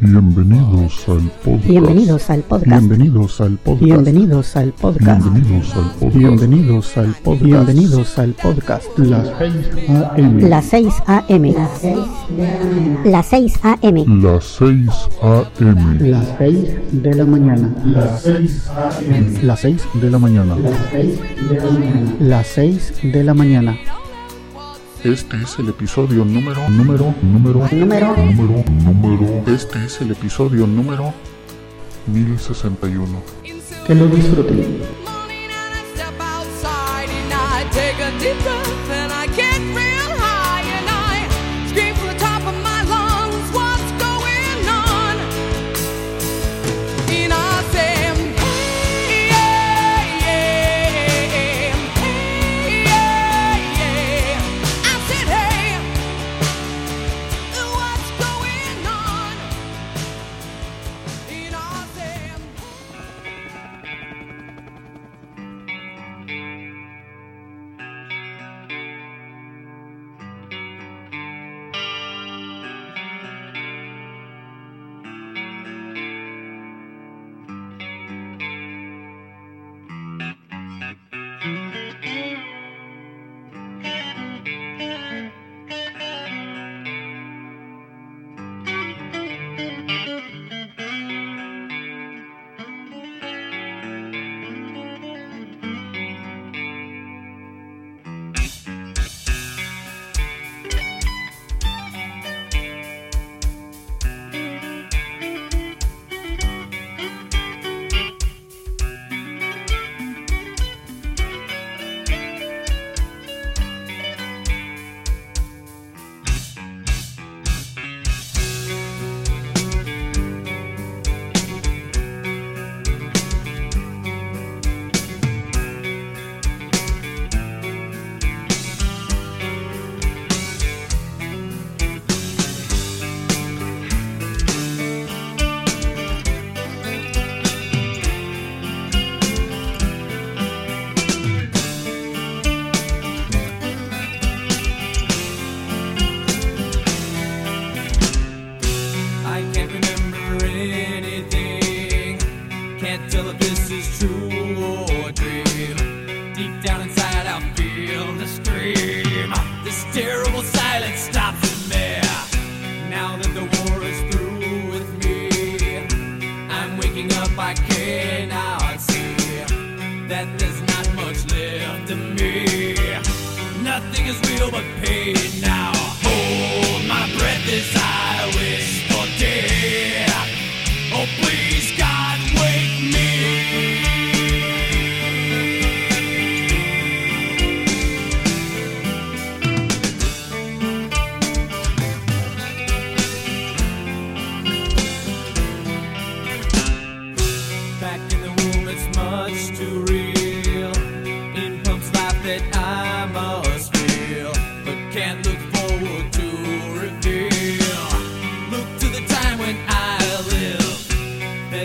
Bienvenidos al podcast. Bienvenidos al podcast. Bienvenidos al podcast. Bienvenidos al podcast. Bienvenidos al podcast. Bienvenidos al podcast. Bienvenidos al podcast. Las 6 AM. Las 6 AM. Las 6 AM. Las 6 AM. Las 6 de la mañana. Las 6 AM. Las 6 de la mañana. Las 6 de la mañana. Las 6 de la mañana. Este es el episodio número, número, número, número, número, número. Este es el episodio número 1061. Que lo disfruten.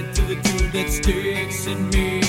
to the dude that sticks in me.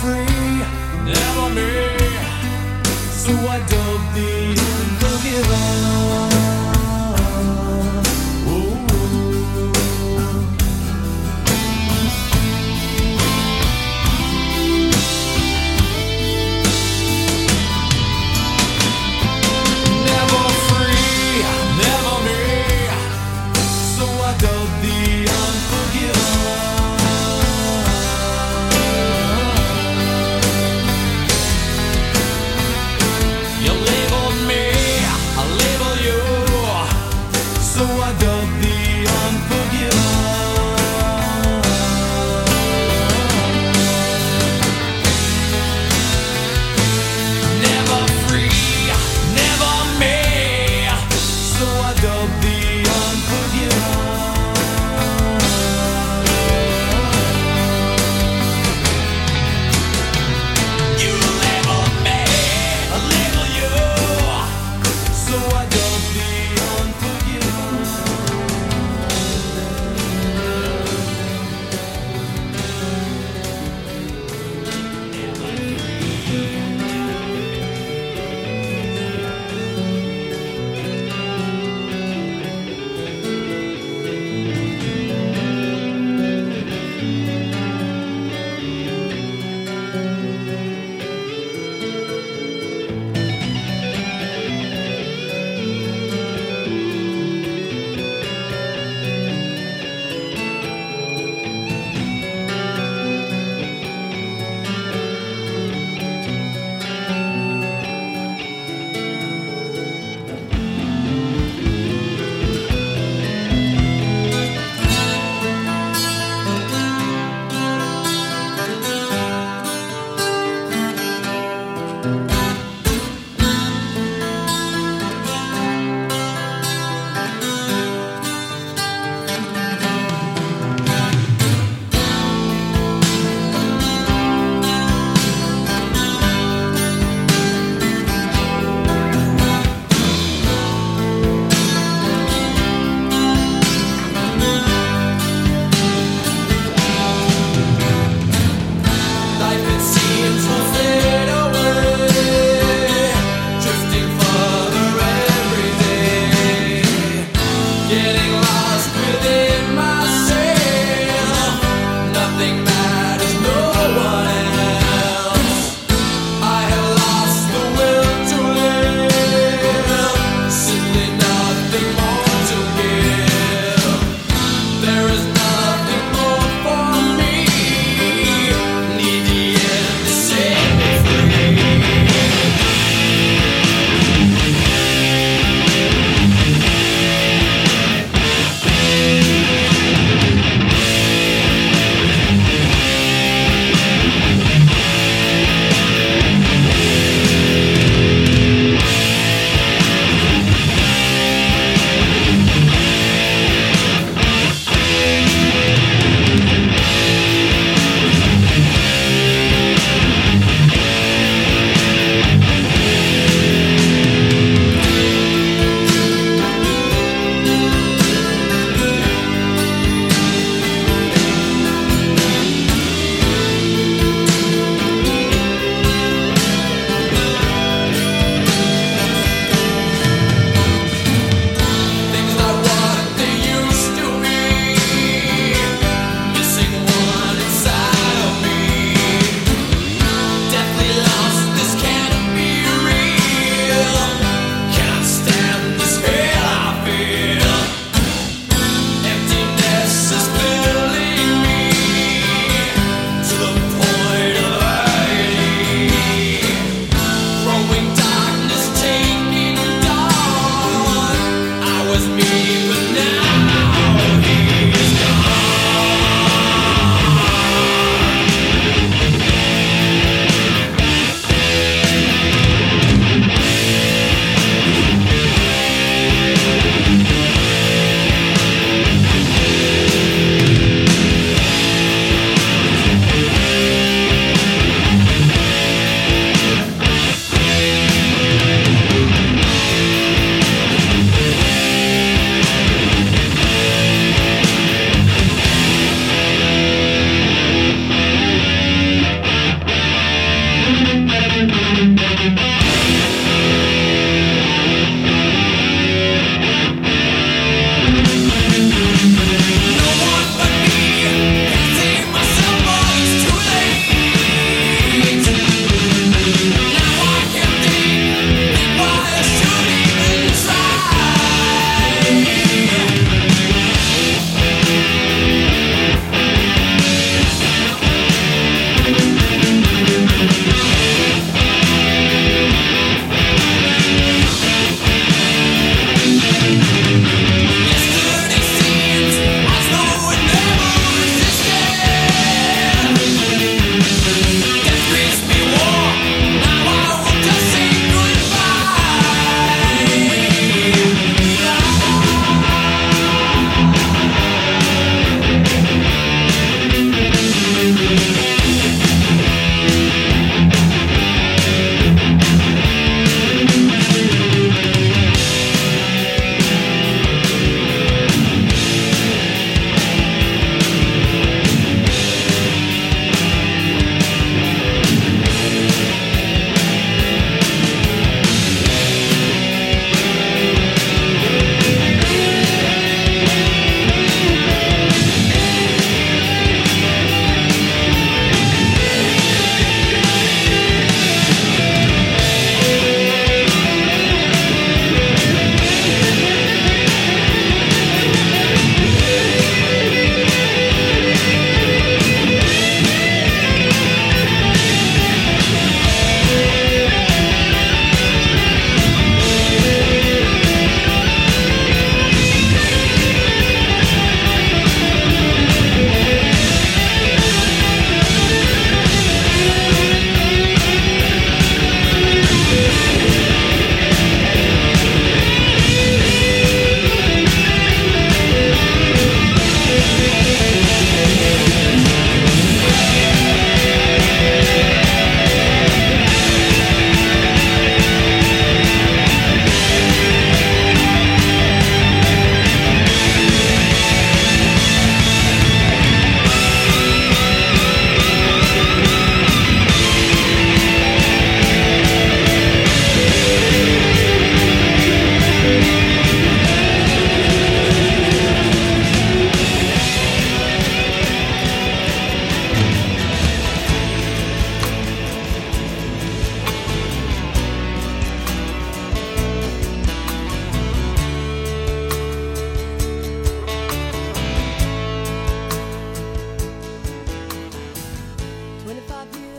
free, never me. So I don't need to give up.